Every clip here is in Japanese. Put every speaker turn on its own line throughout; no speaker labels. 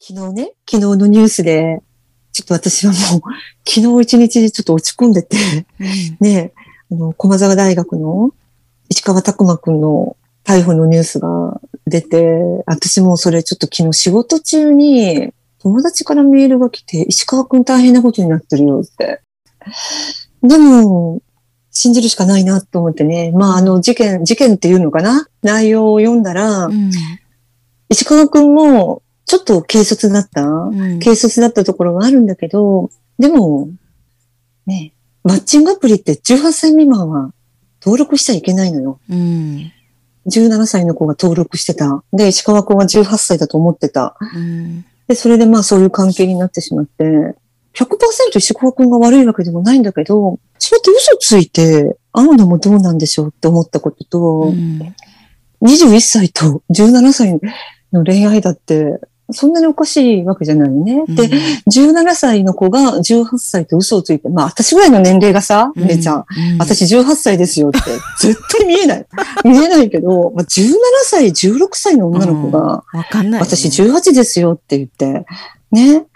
昨日ね、昨日のニュースで、ちょっと私はもう、昨日一日ちょっと落ち込んでて、ね、あの、駒沢大学の石川拓馬くんの逮捕のニュースが出て、私もそれちょっと昨日仕事中に友達からメールが来て、石川くん大変なことになってるよって。でも、信じるしかないなと思ってね。まあ、あの、事件、事件っていうのかな？内容を読んだら、うん、石川くんも、ちょっと軽率だった、うん、軽率だったところがあるんだけど、でも、ね、マッチングアプリって18歳未満は登録しちゃいけないのよ。うん、17歳の子が登録してた。で、石川くんは18歳だと思ってた。うん、で、それでまあそういう関係になってしまって、100%石川くんが悪いわけでもないんだけど、そうやって嘘ついて会うのもどうなんでしょうって思ったことと、うん、21歳と17歳の恋愛だってそんなにおかしいわけじゃないね。うん、で、17歳の子が18歳と嘘をついて、まあ私ぐらいの年齢がさ、うん、姉ちゃん、うん、私18歳ですよって、絶対見えない。見えないけど、まあ、17歳、16歳の女の子が、
わかんない、
ね、私18ですよって言って、ね。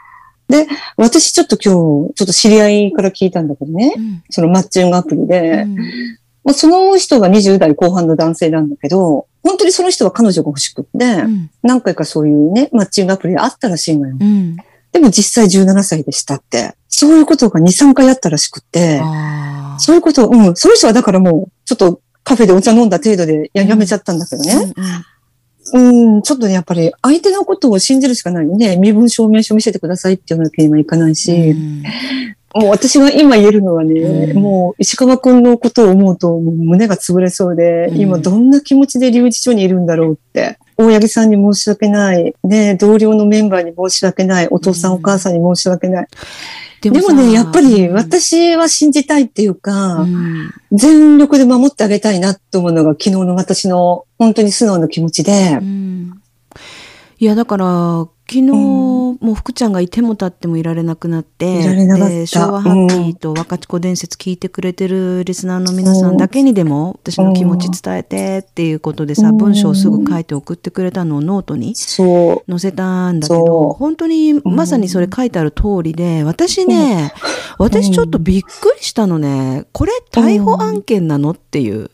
で、私ちょっと今日、ちょっと知り合いから聞いたんだけどね、そのマッチングアプリで、まあ、その人が20代後半の男性なんだけど、本当にその人は彼女が欲しくって、うん、何回かそういうね、マッチングアプリあったらしいのよ。うん、でも実際17歳でしたって。そういうことが2、3回あったらしくって、そういうことを、うん、その人はだからもう、ちょっとカフェでお茶飲んだ程度でやめちゃったんだけどね。うん、うん、ちょっとね、やっぱり相手のことを信じるしかないよね。身分証明書見せてくださいっていうわけにはいかないし、もう私が今言えるのはね、うん、もう石川くんのことを思うと胸が潰れそうで、うん、今どんな気持ちで留置所にいるんだろうって。大八木さんに申し訳ない。ね、同僚のメンバーに申し訳ない。お父さん、お母さんに申し訳ない。でもね、やっぱり私は信じたいっていうか、全力で守ってあげたいなと思うのが昨日の私の本当に素直な気持ちで。
いや、だから、昨日、もう福ちゃんがいても立ってもいられなくなって、
で
昭和ハッピーと若智子伝説聞いてくれてるリスナーの皆さんだけにでも私の気持ち伝えてっていうことでさ、文章をすぐ書いて送ってくれたのをノートに載せたんだけど本当にまさにそれ書いてある通りで私ね、私ちょっとびっくりしたのね。これ逮捕案件なのっていう。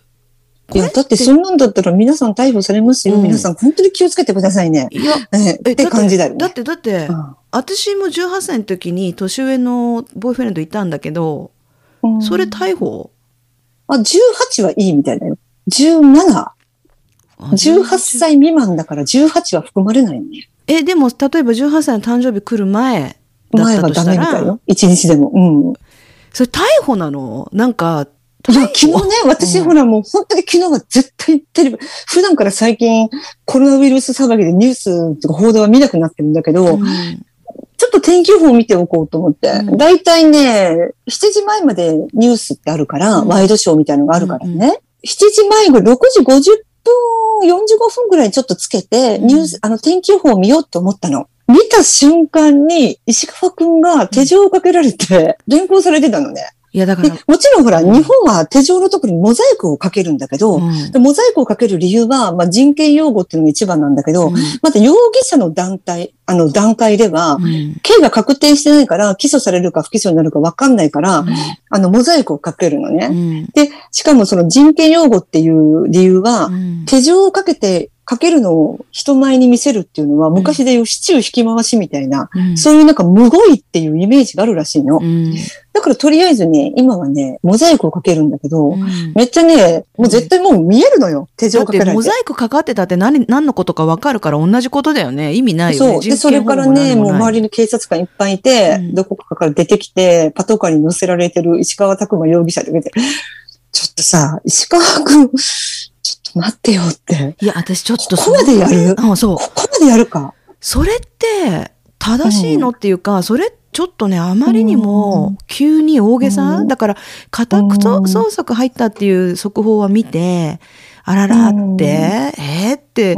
いや、だってそんなんだったら皆さん逮捕されますよ。うん、皆さん本当に気をつけてくださいね。いや、えって感じだよ、ね、
だって、だって、うん、私も18歳の時に年上のボーイフレンドいたんだけど、うん、それ逮捕？
あ、18はいいみたいだよ。17。18歳未満だから18は含まれないね。
え、でも、例えば18歳の誕生日来る前だったとしたら？前はダメみたいよ。
1日でも。うん。
それ逮捕なの？なんか、
いや、昨日ね、私、ほらもう本当に昨日は絶対テレビ、普段から最近コロナウイルス騒ぎでニュースとか報道は見なくなってるんだけど、うん、ちょっと天気予報を見ておこうと思って、うん、だいたいね、7時前までニュースってあるから、うん、ワイドショーみたいなのがあるからね、うんうん、7時前ぐらい、6時50分、45分ぐらいちょっとつけて、ニュース、あの天気予報を見ようと思ったの。見た瞬間に石川くんが手錠をかけられて、連行されてたのね。
いや、だから。
もちろんほら、日本は手錠のところにモザイクをかけるんだけど、うん、モザイクをかける理由は、まあ、人権擁護っていうのが一番なんだけど、うん、また容疑者の団体、あの段階では、うん、刑が確定してないから、起訴されるか不起訴になるか分かんないから、あの、モザイクをかけるのね。で、しかもその人権擁護っていう理由は、手錠をかけてかけるのを人前に見せるっていうのは、昔でいうシチュー引き回しみたいな、うん、そういうなんかむごいっていうイメージがあるらしいの。うん、だからとりあえずね、今はね、モザイクをかけるんだけど、うん、めっちゃね、もう絶対もう見えるのよ、手錠かけられて。
モザイクかかってたって何、何のことかわかるから同じことだよね。意味ないよ
ね。そう。で、それからね、もう周りに警察官いっぱいいて、どこかから出てきて、パトカーに乗せられてる石川拓馬容疑者で見て、ちょっとさ、石川君、待ってよって。
いや、私ちょっと
ここまでやる？
あそう。
ここまでやるか？
それって、正しいのっていうか、うん、それちょっとね、あまりにも急に大げさ、うん、だから、家宅捜索入ったっていう速報は見て、あららって、うん、えー、って、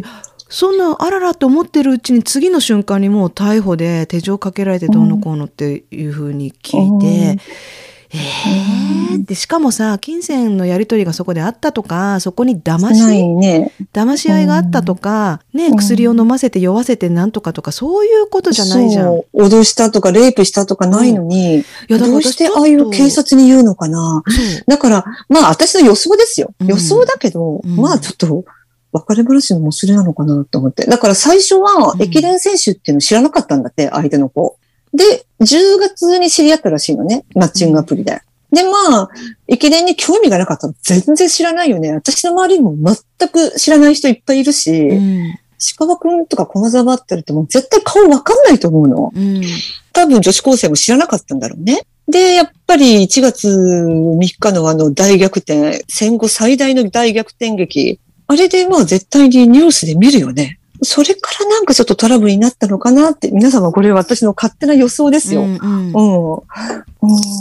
で、そんなあららって思ってるうちに次の瞬間にもう逮捕で手錠かけられてどうのこうのっていうふうに聞いて、えー、でしかもさ金銭のやり取りがそこであったとかそこに騙し、ね、騙し合いがあったとか、ね、薬を飲ませて酔わせてなんとかとかそういうことじゃないじゃん。
脅したとかレイプしたとかないのに、うん、いやどうしてああいう警察に言うのかな。だからまあ私の予想ですよ。予想だけど、うん、まあちょっと別れ話のもすれなのかなと思って。だから最初は駅伝選手っていうの知らなかったんだって、相手の子。で、10月に知り合ったらしいのね。マッチングアプリで。で、まあ、駅伝に興味がなかったら全然知らないよね。私の周りにも全く知らない人いっぱいいるし、うん、鹿場くんとか駒沢ってるってもう絶対顔わかんないと思うの。うん、多分女子高生も知らなかったんだろうね。で、やっぱり1月3日のあの大逆転、戦後最大の大逆転劇。あれでまあ絶対にニュースで見るよね。それからなんかちょっとトラブルになったのかなって、皆様これは私の勝手な予想ですよ。うん、うん、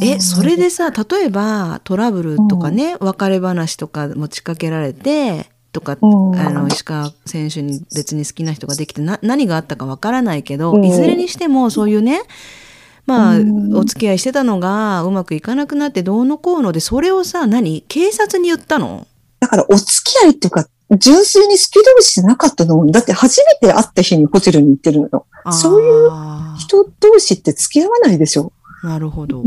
え、それでさ、例えばトラブルとかね、うん、別れ話とか持ちかけられて、とか、あの、石川選手に別に好きな人ができてな、何があったかわからないけど、いずれにしてもそういうね、まあ、お付き合いしてたのがうまくいかなくなってどうのこうので、それをさ、何？警察に言ったの？
だからお付き合いっていうか、純粋に好き同士じゃなかったのだって初めて会った日にホテルに行ってるの。そういう人同士って付き合わないでしょ。
なるほど。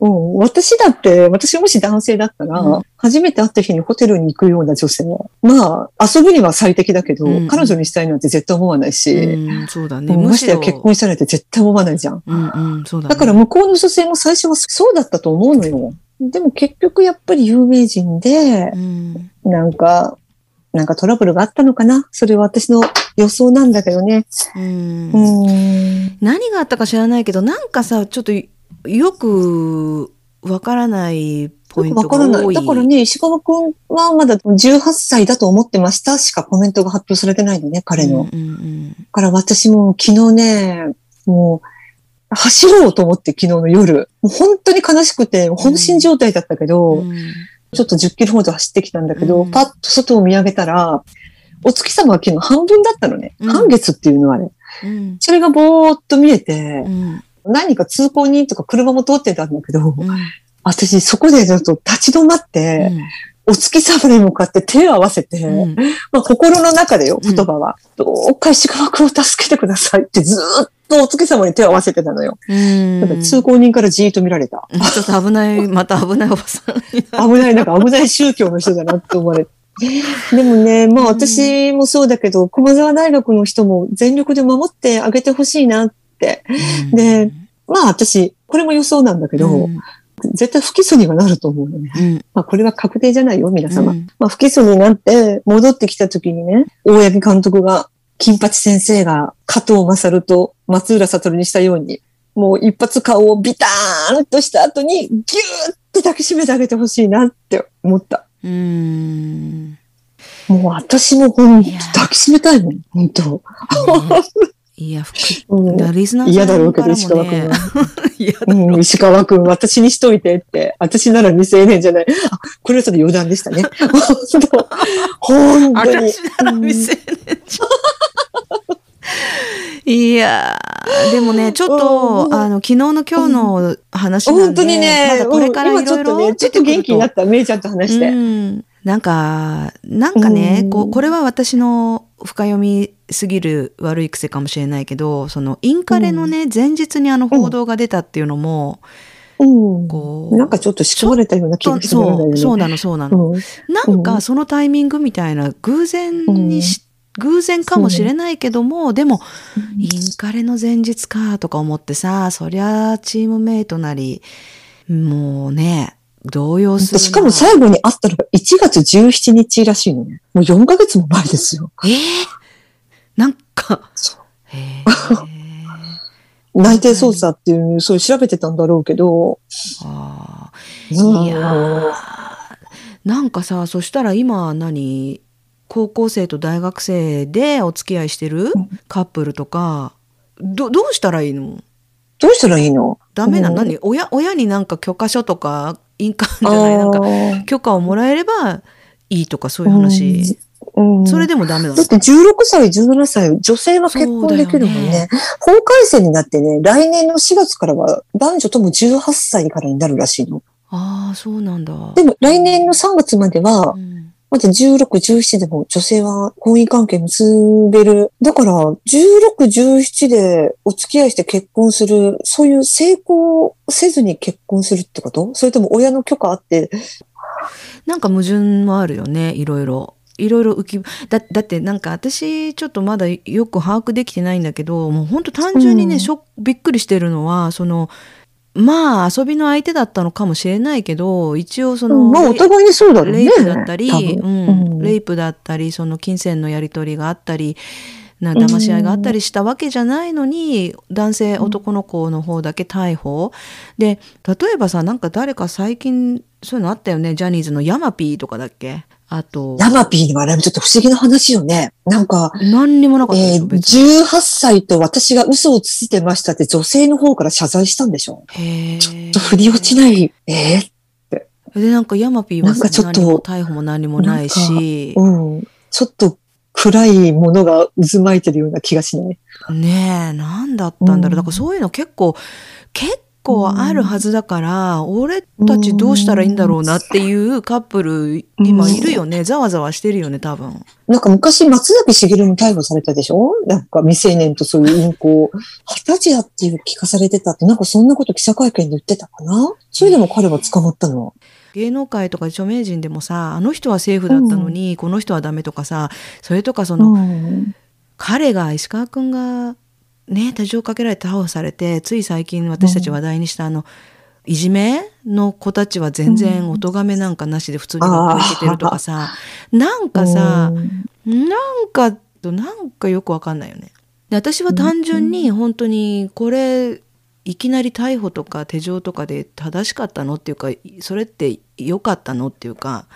うん、私だって、私もし男性だったら、うん、初めて会った日にホテルに行くような女性は、まあ、遊ぶには最適だけど、うん、彼女にしたいなんて絶対思わないし、
うん、そうだね。
ましてや結婚したなんて絶対思わないじゃん。うんうんそうだ、ね、だから向こうの女性も最初はそうだったと思うのよ。でも結局やっぱり有名人で、なんか、なんかトラブルがあったのかな？それは私の予想なんだけどね。うん
うん何があったか知らないけど、なんかさ、ちょっとよくわからないポイントが多い。わからない。
だからね、石川くんはまだ18歳だと思ってましたしかコメントが発表されてないのね、彼の。うんうんうん、から私も昨日ね、もう、走ろうと思って昨日の夜。もう本当に悲しくて、本心状態だったけど、うんうんちょっと10キロほど走ってきたんだけど、うん、パッと外を見上げたら、お月様は昨日半分だったのね。うん、半月っていうのはね。うん、それがぼーっと見えて、何か通行人とか車も通ってたんだけど、私そこでちょっと立ち止まって、お月様に向かって手を合わせて、うん、まあ心の中でよ、言葉は。うん、どうか石川君を助けてくださいってずっとお月様に手を合わせてたのよ。通行人からじーっと見られた。
ちょっと危ない、また危ないおばさん。
危ない、なんか危ない宗教の人だなって思われて。でもね、まあ私もそうだけど、駒沢大学の人も全力で守ってあげてほしいなって。で、まあ私、これも予想なんだけど、絶対不起訴にはなると思うのね。うん、まあこれは確定じゃないよ、皆様。うん、まあ不起訴になって戻ってきた時にね、大八木監督が、金八先生が加藤勝と松浦悟にしたように、もう一発顔をビターンとした後にギューって抱きしめてあげてほしいなって思った。うん。もう私も本当抱きしめたいもん、本当。
いや、うん、リスナ
ー嫌だろうけど、石川君 は。うん、石川君、私にしといてって。私なら未成年じゃない。あ、これはちょっと余談でしたね。本当に。
私なら未成年じゃいやでもね、ちょっと、あの、昨日の今日の話なんで、
本当にね、まだこれからいろいろ、ね、ちょっと元気になった、めいちゃんと話して。うん。
なんか、なんかね、ここれは私の深読みすぎる悪い癖かもしれないけど、そのインカレのね、前日にあの報道が出たっていうのも、
うん、こうなんかちょっと仕組まれたような気がするんだよね。
そうなの、そうなの。うん、なんかそのタイミングみたいな偶然にし、うん、偶然かもしれないけども、でも、インカレの前日かとか思ってさ、そりゃチームメイトなり、もうね、動揺する。
しかも最後に会ったのが1月17日らしいのね。もう4ヶ月も前ですよ。
ええー、なんか、そう。
内定捜査っていう、そう調べてたんだろうけど。あ
あ。いやなんかさ、そしたら今何？高校生と大学生でお付き合いしてるカップルとか、ど、どうしたらいいの？
どうしたらいいの？
ダメな、うん、何？親、親になんか許可書とか印鑑じゃないなんか許可をもらえればいいとかそういう話、うん、それでもダメだ。
だって16歳、17歳、女性は結婚できるもんね。ね。法改正になってね、来年の4月からは男女とも18歳からになるらしいの。
ああ、そうなんだ。
でも来年の3月までは、うんまず16、17でも女性は婚姻関係結べる。だから、16、17でお付き合いして結婚する、そういう成功せずに結婚するってこと？それとも親の許可あって？
なんか矛盾もあるよね、いろいろ。いろいろ浮きだだってなんか私ちょっとまだよく把握できてないんだけどもう本当単純にね、うん、ショびっくりしてるのはそのまあ遊びの相手だったのかもしれないけど一応その、
まあお互いにそうだね。
レイプだったり、うん、レイプだったりその金銭のやり取りがあったりな騙し合いがあったりしたわけじゃないのに、男性男の子の方だけ逮捕。で例えばさなんか誰か最近そういうのあったよね。ジャニーズのヤマピーとかだっけ？あと。
ヤマピーにもあれちょっと不思議な話よね。なんか、
何にもなかったえー、
18歳と私が嘘をついてましたって女性の方から謝罪したんでしょ
へ
ちょっと振り落ちない。えー、って。
で、なんかヤマピーはなんかちょっと逮捕も何もないし。
うん。ちょっと暗いものが渦巻いてるような気がしない。
ねえ、なんだったんだろう。だからそういうの結構、結構あるはずだから、俺たちどうしたらいいんだろうなっていうカップル、今いるよね。ざわざわしてるよね、多分。
なんか昔、松崎しげるも逮捕されたでしょ？なんか未成年とそういう淫行。二十歳だっていう聞かされてたって、なんかそんなこと記者会見で言ってたかな？それでも彼は捕まったの？
芸能界とか著名人でもさあの人はセーフだったのに、うん、この人はダメとかさそれとかその、うん、彼が石川君がね手錠かけられて逮捕されてつい最近私たち話題にしたあの、いじめの子たちは全然お咎めなんかなしで普通に学校行けてるとかさ、うん、なんかさ、うん、なんかなんかよくわかんないよね。で私は単純に本当にこれいきなり逮捕とか手錠とかで正しかったのっていうかそれって良かったのっていうか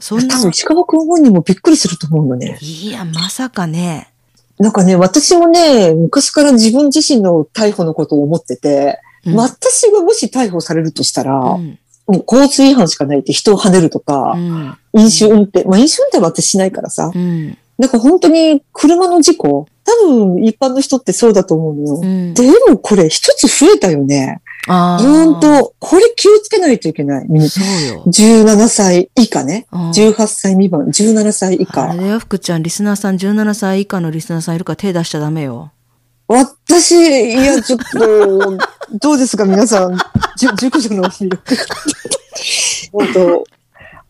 そんな石川君本人もびっくりすると思うのね。
いやまさかね
なんかね、私もね、昔から自分自身の逮捕のことを思ってて、うん、私がもし逮捕されるとしたら、うん、もう交通違反しかないって人を跳ねるとか、うん、飲酒運転、まあ飲酒運転は私しないからさ、なんか本当に車の事故、多分一般の人ってそうだと思うのよ。でもこれ一つ増えたよね。本当これ気をつけないといけない。
そうよ。
17歳以下ね。18歳未満、17歳以下。
あれだよ、福ちゃん、リスナーさん17歳以下のリスナーさんいるから手出しちゃダメよ。
私、いや、ちょっと、どうですか、皆さん。じ熟女の魅力。本当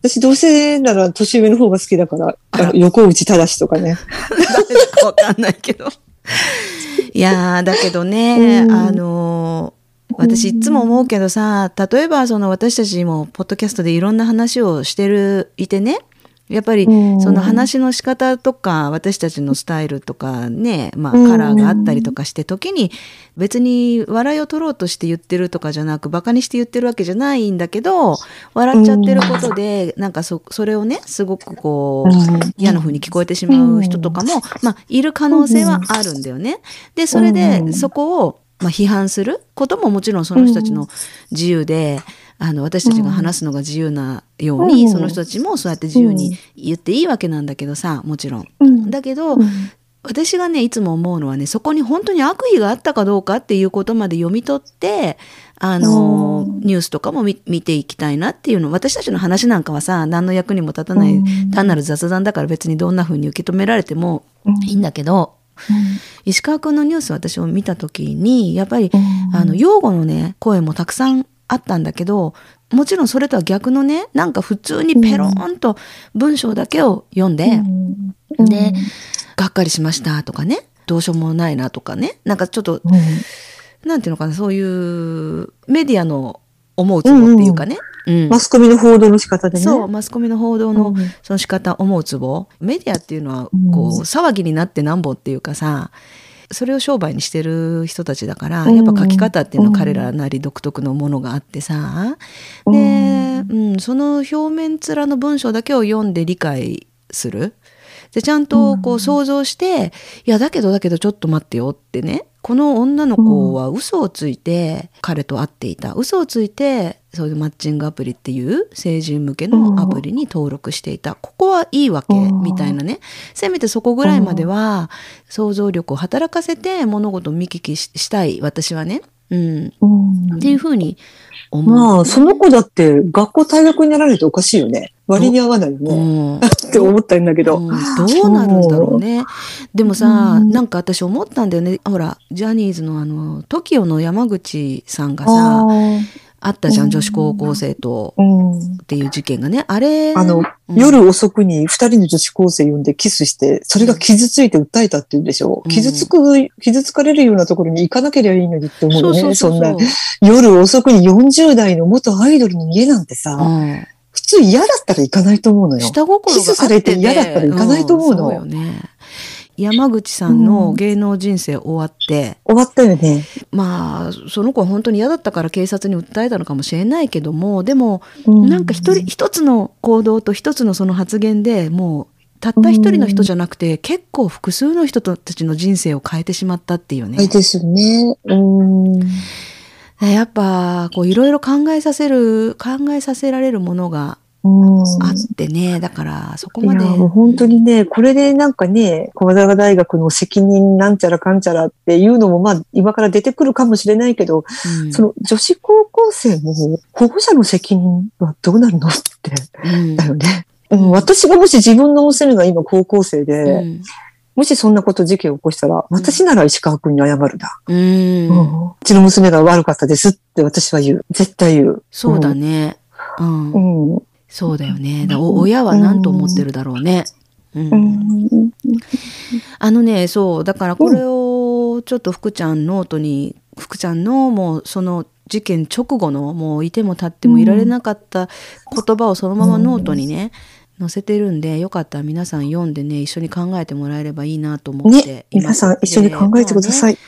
私、どうせなら年上の方が好きだから、横内正とかね。
誰だかわかんないけど。いやだけどね、あの私いつも思うけどさ例えばその私たちもポッドキャストでいろんな話をしてるいてねやっぱりその話の仕方とか私たちのスタイルとかね、まあ、カラーがあったりとかして時に別に笑いを取ろうとして言ってるとかじゃなくバカにして言ってるわけじゃないんだけど笑っちゃってることでなんかそそれをねすごくこう嫌な風に聞こえてしまう人とかも、まあ、いる可能性はあるんだよね。でそれでそこをまあ、批判することももちろんその人たちの自由で、うん、あの私たちが話すのが自由なように、うん、その人たちもそうやって自由に言っていいわけなんだけどさもちろん。うん、だけど、私がねいつも思うのはねそこに本当に悪意があったかどうかっていうことまで読み取ってあのニュースとかも見ていきたいなっていうの私たちの話なんかはさ何の役にも立たない単なる雑談だから別にどんな風に受け止められてもいいんだけど、石川君のニュース私を見た時にやっぱり、あの擁護のね声もたくさんあったんだけどもちろんそれとは逆のねなんか普通にペロンと文章だけを読んで、でがっかりしましたとかねどうしようもないなとかねなんかちょっと、うん、なんていうのかなそういうメディアの思うつぼっていうかね、
うん、マスコミの報道の仕方でね。
そう、マスコミの報道のその仕方、思うつぼ。メディアっていうのは、こう、騒ぎになってなんぼっていうかさ、それを商売にしてる人たちだから、やっぱ書き方っていうのは彼らなり独特のものがあってさ、で、うん、その表面面の文章だけを読んで理解する。で、ちゃんとこう想像して、いや、だけどだけどちょっと待ってよってね、この女の子は嘘をついて彼と会っていた。嘘をついてそういうマッチングアプリっていう成人向けのアプリに登録していた、ここはいいわけ、みたいなね。せめてそこぐらいまでは想像力を働かせて物事を見聞きしたい私はね、うん、っていうふうに思う。
まあその子だって学校退学になられておかしいよね。割に合わないよね。う？ん、って思ったんだけど、うん、ど
うなるんだろうね。でもさ、うん、なんか私思ったんだよね。ほら、ジャニーズのあの、TOKIO の山口さんがさ、あったじゃん、女子高校生と、っていう事件がね。あれ。
あの、夜遅くに二人の女子高生呼んでキスして、それが傷ついて訴えたって言うんでしょ。うん、傷つく、傷つかれるようなところに行かなければいいのにって思うよね。そんな、夜遅くに40代の元アイドルの家なんてさ、うん普通嫌だったら行かないと思うのよ。
下心
がキスされて嫌だったら行かないと思うの。
よね。山口さんの芸能人生終わって、
うん、終わったよね。
まあ、その子は本当に嫌だったから警察に訴えたのかもしれないけども、でも、うん、なんか一人、一つの行動と一つのその発言でもう、たった一人の人じゃなくて、うん、結構複数の人たちの人生を変えてしまったっていうね。
ですね。うん
やっぱ、こういろいろ考えさせる、考えさせられるものがあってね、だからそこまで。いや、
もう本当にね、これでなんかね、駒沢大学の責任なんちゃらかんちゃらっていうのもまあ今から出てくるかもしれないけど、うん、その女子高校生も保護者の責任はどうなるのって、うん、だよね。うん、私がもし自分の娘が今高校生で、うんもしそんなこと事件を起こしたら、私なら石川君に謝るだ。うん。うちの娘が悪かったですって私は言う。絶対言う。
そうだね。うん。うん、そうだよね。だ親は何と思ってるだろうね。うん。あのね、そう。だからこれをちょっと福ちゃんノートに、福ちゃんのもうその事件直後のもういても立ってもいられなかった言葉をそのままノートにね、載せてるんでよかったら皆さん読んでね一緒に考えてもらえればいいなと思って、
ね、皆さん一緒に考えてください。ね、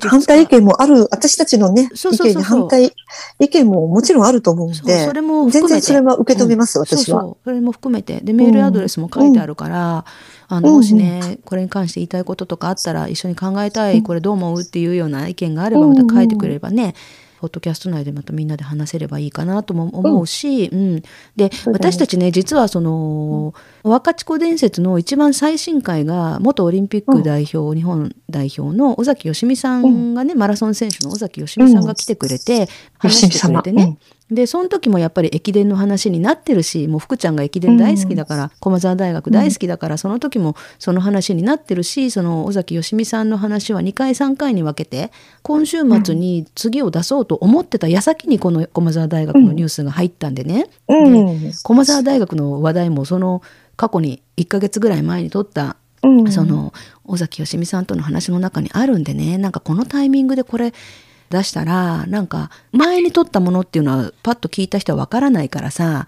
反対意見もある、私たちのね、意見に反対意見ももちろんあると思うんで、それも全然それは受け止めます、うん、私は。そうそう。
それも含めて。で、メールアドレスも書いてあるから、うん、あの、もしね、これに関して言いたいこととかあったら、一緒に考えたい、これどう思うっていうような意見があれば、また書いてくれればね、ポッドキャスト内でまたみんなで話せればいいかなとも思うし、うん、うん、で私たちね実はその、うん、若智子伝説の一番最新回が元オリンピック代表、うん、日本代表の尾崎義美さんがね、マラソン選手の尾崎義美さんが来てくれて、話してくれてね、でその時もやっぱり駅伝の話になってるしもう福ちゃんが駅伝大好きだから、うん、駒澤大学大好きだから、その時もその話になってるしその尾崎義美さんの話は2回3回に分けて今週末に次を出そうと思ってた矢先にこの駒澤大学のニュースが入ったんでね、うん、で駒澤大学の話題もその過去に1ヶ月ぐらい前に撮ったうん、その尾崎義美さんとの話の中にあるんでね。なんかこのタイミングでこれ出したらなんか前に撮ったものっていうのはパッと聞いた人はわからないからさ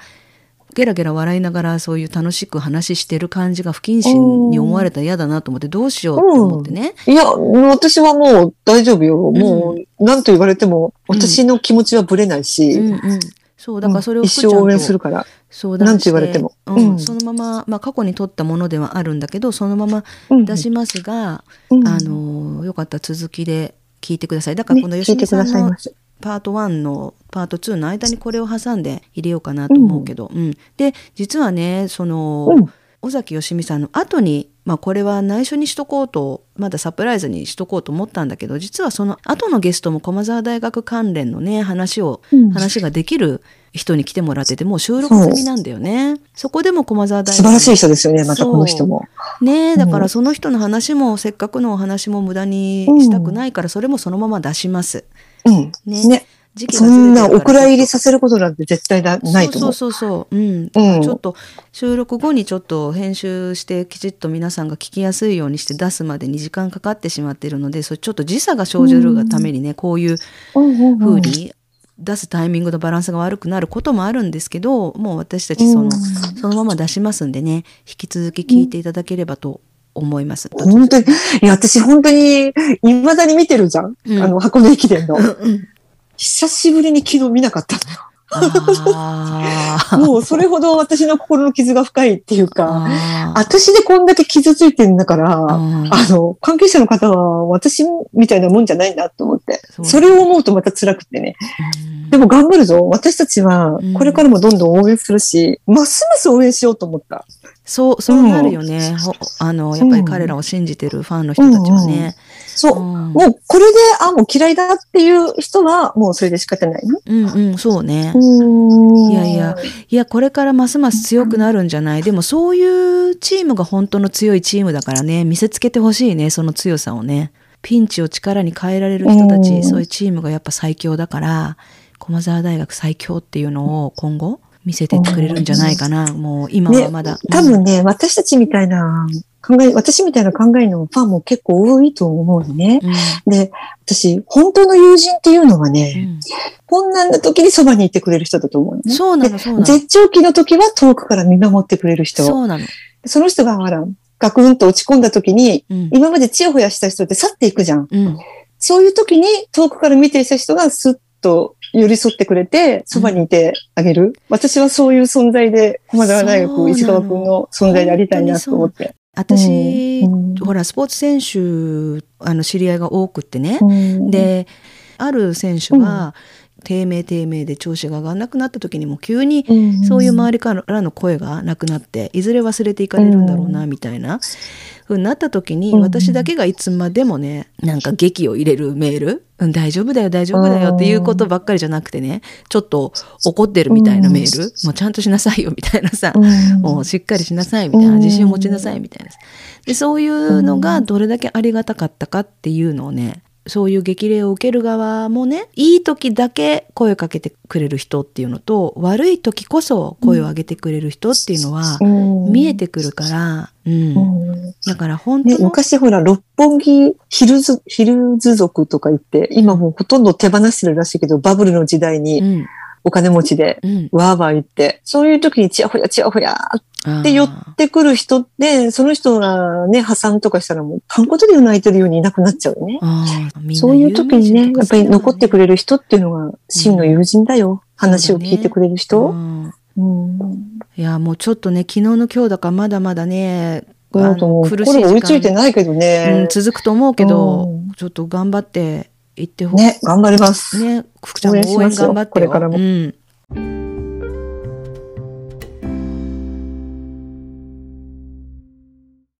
ゲラゲラ笑いながらそういう楽しく話してる感じが不謹慎に思われたら嫌だなと思ってどうしようと思ってね。
うん、いや、私はもう大丈夫よ。うん、もう何と言われても私の気持ちはぶれないし。うんうん
そう、だからそれを
一生応援するから。そうだ何と言われても。
うん、そのまま、まあ過去に撮ったものではあるんだけど、そのまま出しますが、あの、よかったら続きで聞いてください。だからこの吉見さんのパート1のパート2の間にこれを挟んで入れようかなと思うけど、うん、うん、で実はねその、うん、尾崎義美さんの後にまあこれは内緒にしとこうとまだサプライズにしとこうと思ったんだけど実はその後のゲストも駒澤大学関連のね話を、うん、話ができる人に来てもらっててもう収録済みなんだよね。そこでも駒澤大学。
素晴らしい人ですよね、またこの人も。
ねだからその人の話も、せっかくのお話も無駄にしたくないから、それもそのまま出します。
うん。ね。ねそんなお蔵入りさせることなんて絶対だないと思
う。そうそうそううん。うん、ちょっと収録後にちょっと編集してきちっと皆さんが聞きやすいようにして出すまでに時間かかってしまっているので、それちょっと時差が生じるがためにね、うん、こういうふうに出すタイミングのバランスが悪くなることもあるんですけどもう私たちその,、そのまま出しますんでね引き続き聞いていただければと思います。
本当にいや私本当にいまだに見てるじゃん、うん、あの箱根駅伝の。久しぶりに昨日見なかったのよ。もうそれほど私の心の傷が深いっていうか、私でこんだけ傷ついてるんだから、あの、関係者の方は私みたいなもんじゃないんだと思って、それを思うとまた辛くてね。でも頑張るぞ。私たちはこれからもどんどん応援するし、ますます応援しようと思った。
そう、そうなるよね。うん、あの、やっぱり彼らを信じてるファンの人たちはね。
そう、うん、もうこれで、あ、もう嫌いだっていう人は、もうそれで仕方ないの
うんうん、そうね。いやいや、いや、これからますます強くなるんじゃない？でもそういうチームが本当の強いチームだからね、見せつけてほしいね、その強さをね。ピンチを力に変えられる人たち、そういうチームがやっぱ最強だから、駒澤大学最強っていうのを今後見せてくれるんじゃないかな。もう今はまだ。ね、
多分ね、私たちみたいな考え、私みたいな考えのファンも結構多いと思うね。うん、で、私、本当の友人っていうのはね、うん、困難な時にそばにいてくれる人だと思うね。
そうなの、そうなの。
絶頂期の時は遠くから見守ってくれる人。
そうなの。
その人が、ほら、ガクンと落ち込んだ時に、うん、今までチヤホヤした人って去っていくじゃん。うん、そういう時に遠くから見ていた人がスッと寄り添ってくれて、そばにいてあげる、うん、私はそういう存在で、駒澤大学石川君の存在でありたいなと思って。
私、うん、ほら、スポーツ選手、あの、知り合いが多くってね。うん、で、ある選手が、低迷低迷で調子が上がらなくなった時にも急にそういう周りからの声がなくなっていずれ忘れていかれるんだろうなみたいなふうになった時に、私だけがいつまでもねなんか劇を入れるメール、うん、大丈夫だよ大丈夫だよっていうことばっかりじゃなくてねちょっと怒ってるみたいなメール、もうちゃんとしなさいよみたいなさ、もうしっかりしなさいみたいな自信を持ちなさいみたいなでそういうのがどれだけありがたかったかっていうのをねそういう激励を受ける側もねいい時だけ声をかけてくれる人っていうのと悪い時こそ声を上げてくれる人っていうのは見えてくるから、うん、うん、だから本当、ね、
昔ほら六本木ヒルズヒルズ族とか言って今もうほとんど手放してるらしいけどバブルの時代にお金持ちでわーわー言って、そういう時にちやほやちやほやって寄ってくる人って、その人がね、破産とかしたらもう、パンコトリを泣いてるようにいなくなっちゃうね。そういう時にね、やっぱり残ってくれる人っていうのが真の友人だよ。うん、話を聞いてくれる人。ね
うん、いや、もうちょっとね、昨日の今日だからまだまだね、
苦しい追いついてないけどね、
うん、続くと思うけど、ちょっと頑張って行ってほしい。
ね、頑張ります。
ね、福ちゃんも応援頑張ってよ。
これからも。うん